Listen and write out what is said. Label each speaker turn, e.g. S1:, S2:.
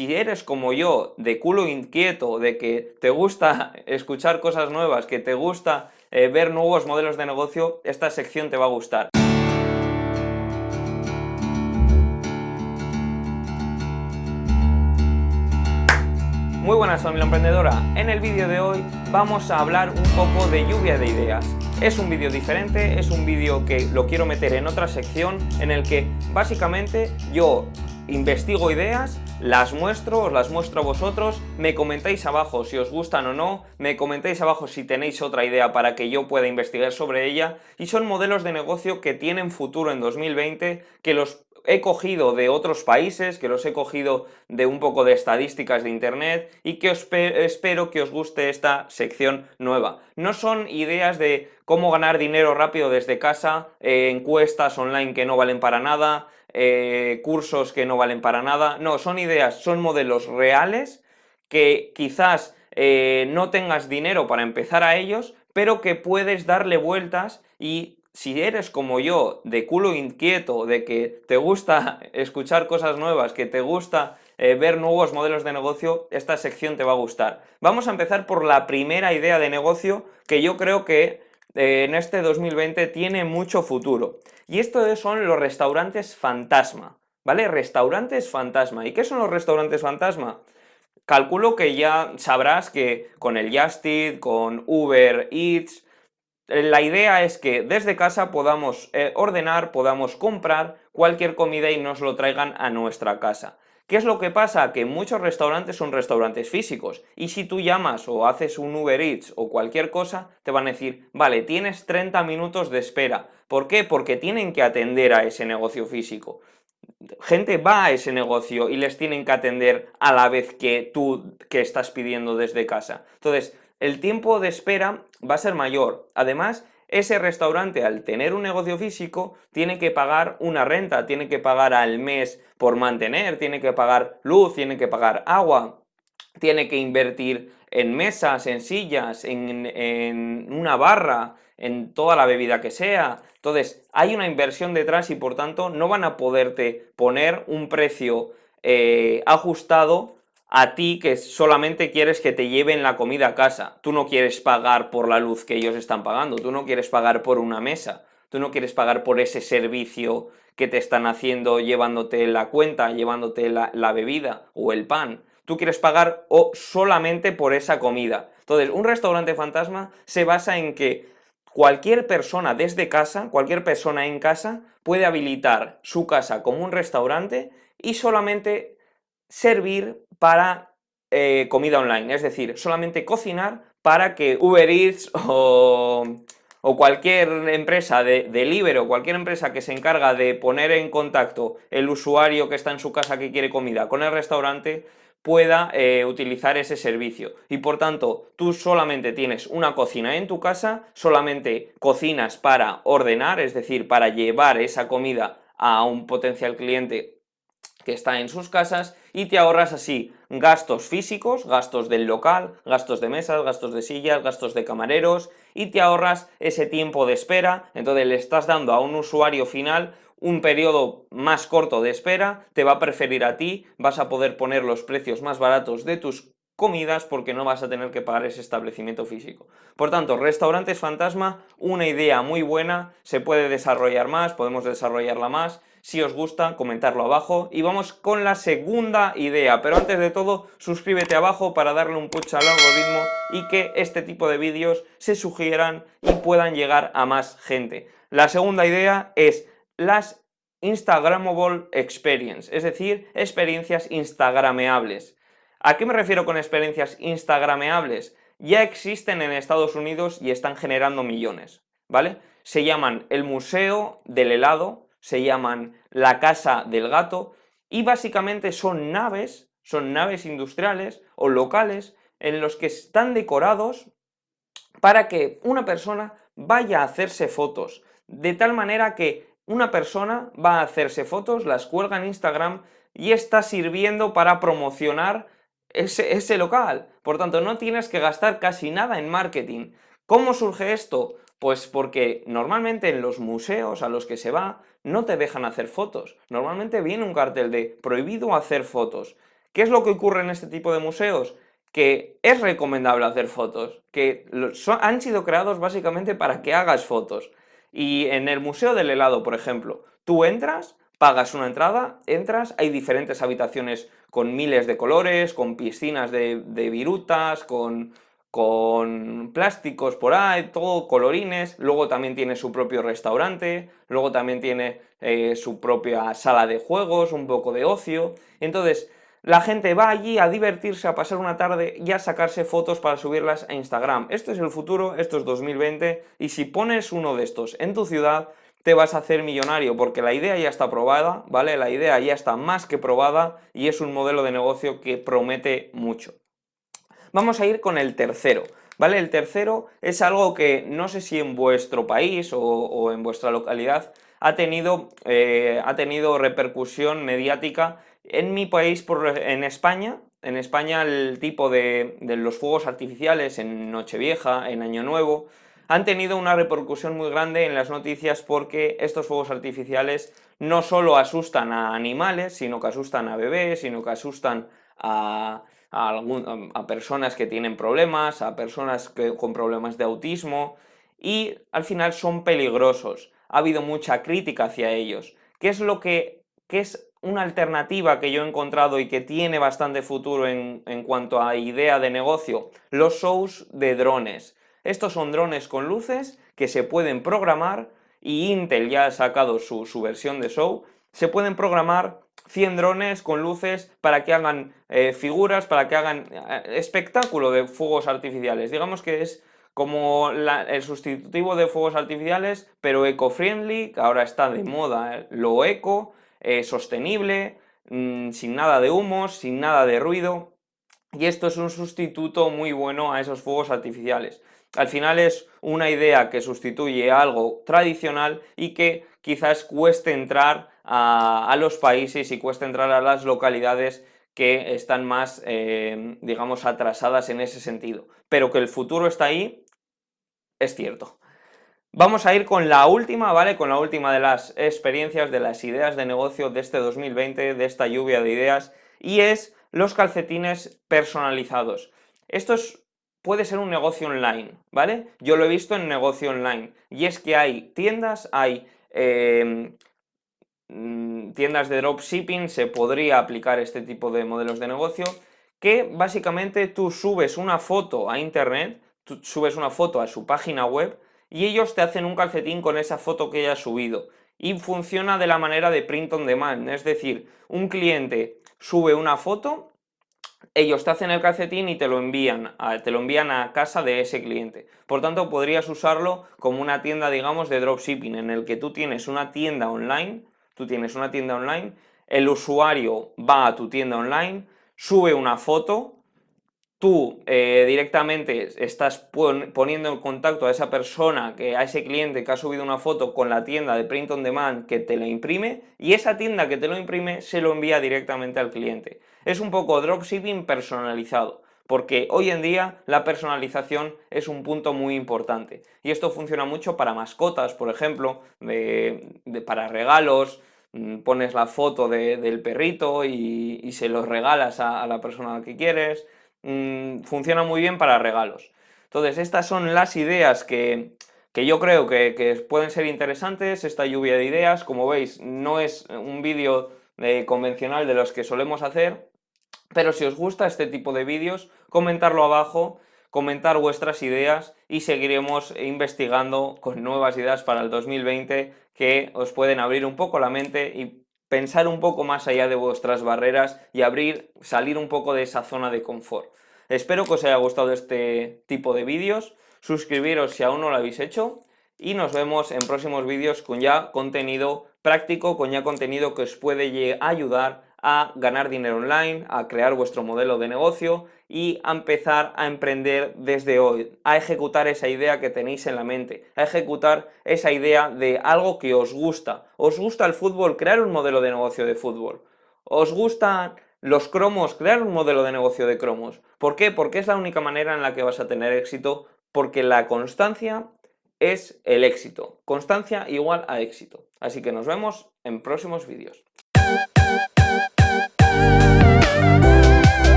S1: si eres como yo, de culo inquieto, de que te gusta escuchar cosas nuevas, que te gusta eh, ver nuevos modelos de negocio, esta sección te va a gustar. Muy buenas familia emprendedora, en el vídeo de hoy vamos a hablar un poco de lluvia de ideas. Es un vídeo diferente, es un vídeo que lo quiero meter en otra sección en el que básicamente yo investigo ideas, las muestro, os las muestro a vosotros, me comentáis abajo si os gustan o no, me comentáis abajo si tenéis otra idea para que yo pueda investigar sobre ella y son modelos de negocio que tienen futuro en 2020, que los he cogido de otros países, que los he cogido de un poco de estadísticas de internet y que espero que os guste esta sección nueva. No son ideas de cómo ganar dinero rápido desde casa, eh, encuestas online que no valen para nada, eh, cursos que no valen para nada. No, son ideas, son modelos reales que quizás eh, no tengas dinero para empezar a ellos, pero que puedes darle vueltas y si eres como yo, de culo inquieto, de que te gusta escuchar cosas nuevas, que te gusta eh, ver nuevos modelos de negocio, esta sección te va a gustar. Vamos a empezar por la primera idea de negocio que yo creo que en este 2020 tiene mucho futuro. Y esto son los restaurantes fantasma, ¿vale? Restaurantes fantasma. ¿Y qué son los restaurantes fantasma? Calculo que ya sabrás que con el Just con Uber Eats, la idea es que desde casa podamos eh, ordenar, podamos comprar cualquier comida y nos lo traigan a nuestra casa. ¿Qué es lo que pasa? Que muchos restaurantes son restaurantes físicos y si tú llamas o haces un Uber Eats o cualquier cosa, te van a decir, vale, tienes 30 minutos de espera. ¿Por qué? Porque tienen que atender a ese negocio físico. Gente va a ese negocio y les tienen que atender a la vez que tú que estás pidiendo desde casa. Entonces, el tiempo de espera va a ser mayor. Además, ese restaurante al tener un negocio físico tiene que pagar una renta, tiene que pagar al mes por mantener, tiene que pagar luz, tiene que pagar agua, tiene que invertir en mesas, en sillas, en, una barra, en toda la bebida que sea. Entonces, hay una inversión detrás y por tanto no van a poderte poner un precio eh, ajustado a ti que solamente quieres que te lleven la comida a casa. Tú no quieres pagar por la luz que ellos están pagando, tú no quieres pagar por una mesa, tú no quieres pagar por ese servicio que te están haciendo llevándote la cuenta, llevándote la, bebida o el pan. Tú quieres pagar o solamente por esa comida. Entonces, un restaurante fantasma se basa en que cualquier persona desde casa, cualquier persona en casa, puede habilitar su casa como un restaurante y solamente servir para eh, comida online, es decir, solamente cocinar para que Uber Eats o, cualquier empresa de delivery o cualquier empresa que se encarga de poner en contacto el usuario que está en su casa que quiere comida con el restaurante pueda eh, utilizar ese servicio. Y por tanto, tú solamente tienes una cocina en tu casa, solamente cocinas para ordenar, es decir, para llevar esa comida a un potencial cliente que está en sus casas y te ahorras así gastos físicos, gastos del local, gastos de mesas, gastos de sillas, gastos de camareros y te ahorras ese tiempo de espera, entonces le estás dando a un usuario final un periodo más corto de espera, te va a preferir a ti, vas a poder poner los precios más baratos de tus comidas porque no vas a tener que pagar ese establecimiento físico. Por tanto, restaurantes fantasma, una idea muy buena, se puede desarrollar más, podemos desarrollarla más. Si os gusta, comentarlo abajo. Y vamos con la segunda idea. Pero antes de todo, suscríbete abajo para darle un push al algoritmo y que este tipo de vídeos se sugieran y puedan llegar a más gente. La segunda idea es las Instagramable Experience, es decir, experiencias instagrameables. ¿A qué me refiero con experiencias instagrameables? Ya existen en Estados Unidos y están generando millones, ¿vale? Se llaman el Museo del Helado, se llaman la Casa del Gato y básicamente son naves, son naves industriales o locales en los que están decorados para que una persona vaya a hacerse fotos, de tal manera que una persona va a hacerse fotos, las cuelga en Instagram y está sirviendo para promocionar ese, local. Por tanto, no tienes que gastar casi nada en marketing. ¿Cómo surge esto? Pues porque normalmente en los museos a los que se va no te dejan hacer fotos. Normalmente viene un cartel de prohibido hacer fotos. ¿Qué es lo que ocurre en este tipo de museos? Que es recomendable hacer fotos, que han sido creados básicamente para que hagas fotos. Y en el Museo del Helado, por ejemplo, tú entras, pagas una entrada, entras, hay diferentes habitaciones con miles de colores, con piscinas de, de virutas, con, con plásticos por ahí, todo colorines, luego también tiene su propio restaurante, luego también tiene eh, su propia sala de juegos, un poco de ocio, entonces la gente va allí a divertirse, a pasar una tarde y a sacarse fotos para subirlas a Instagram. Esto es el futuro, esto es 2020 y si pones uno de estos en tu ciudad te vas a hacer millonario porque la idea ya está probada, ¿vale? La idea ya está más que probada y es un modelo de negocio que promete mucho. Vamos a ir con el tercero, ¿vale? El tercero es algo que no sé si en vuestro país o, en vuestra localidad ha tenido, eh, ha tenido repercusión mediática en mi país, por, en España, en España el tipo de, de, los fuegos artificiales en Nochevieja, en Año Nuevo, han tenido una repercusión muy grande en las noticias porque estos fuegos artificiales no solo asustan a animales, sino que asustan a bebés, sino que asustan a, a, personas que tienen problemas, a personas que, con problemas de autismo y al final son peligrosos. Ha habido mucha crítica hacia ellos. ¿Qué es lo que qué es una alternativa que yo he encontrado y que tiene bastante futuro en, en cuanto a idea de negocio? Los shows de drones. Estos son drones con luces que se pueden programar y Intel ya ha sacado su, versión de show. Se pueden programar 100 drones con luces para que hagan eh, figuras, para que hagan eh, espectáculo de fuegos artificiales. Digamos que es como el sustitutivo de fuegos artificiales, pero eco-friendly, que ahora está de moda eh, lo eco, sostenible, mm, sin nada de humos, sin nada de ruido. Y esto es un sustituto muy bueno a esos fuegos artificiales. Al final es una idea que sustituye algo tradicional y que quizás cueste entrar a, los países y cueste entrar a las localidades que están más, eh, digamos, atrasadas en ese sentido. Pero que el futuro está ahí, es cierto. Vamos a ir con la última, ¿vale? Con la última de las experiencias, de las ideas de negocio de este 2020, de esta lluvia de ideas, y es los calcetines personalizados. Esto es puede ser un negocio online, ¿vale? Yo lo he visto en negocio online. Y es que hay tiendas, hay mm, tiendas de dropshipping, se podría aplicar este tipo de modelos de negocio, que básicamente tú subes una foto a internet, tú subes una foto a su página web y ellos te hacen un calcetín con esa foto que hayas subido. Y funciona de la manera de print on demand, es decir, un cliente sube una foto ellos te hacen el calcetín y te lo envían a, te lo envían a casa de ese cliente. Por tanto, podrías usarlo como una tienda, digamos, de dropshipping, en el que tú tienes una tienda online, tú tienes una tienda online, el usuario va a tu tienda online, sube una foto, tú eh, directamente estás poniendo en contacto a esa persona, que, a ese cliente que ha subido una foto con la tienda de print on demand que te la imprime y esa tienda que te lo imprime se lo envía directamente al cliente. Es un poco dropshipping personalizado. Porque hoy en día la personalización es un punto muy importante. Y esto funciona mucho para mascotas, por ejemplo, para regalos, pones la foto del perrito y, se los regalas a, la persona que quieres. Mm, funciona muy bien para regalos. Entonces, estas son las ideas que, yo creo que, pueden ser interesantes, esta lluvia de ideas. Como veis, no es un vídeo eh, convencional de los que solemos hacer, pero si os gusta este tipo de vídeos, comentarlo abajo, comentar vuestras ideas y seguiremos investigando con nuevas ideas para el 2020 que os pueden abrir un poco la mente y pensar un poco más allá de vuestras barreras y abrir, salir un poco de esa zona de confort. Espero que os haya gustado este tipo de vídeos, suscribiros si aún no lo habéis hecho y nos vemos en próximos vídeos con ya contenido práctico, con ya contenido que os puede ayudar a ganar dinero online, a crear vuestro modelo de negocio y a empezar a emprender desde hoy, a ejecutar esa idea que tenéis en la mente, a ejecutar esa idea de algo que os gusta. ¿Os gusta el fútbol? Crear un modelo de negocio de fútbol. ¿Os gustan los cromos? Crear un modelo de negocio de cromos. ¿Por qué? Porque es la única manera en la que vas a tener éxito, porque la constancia es el éxito. Constancia igual a éxito. Así que nos vemos en próximos vídeos.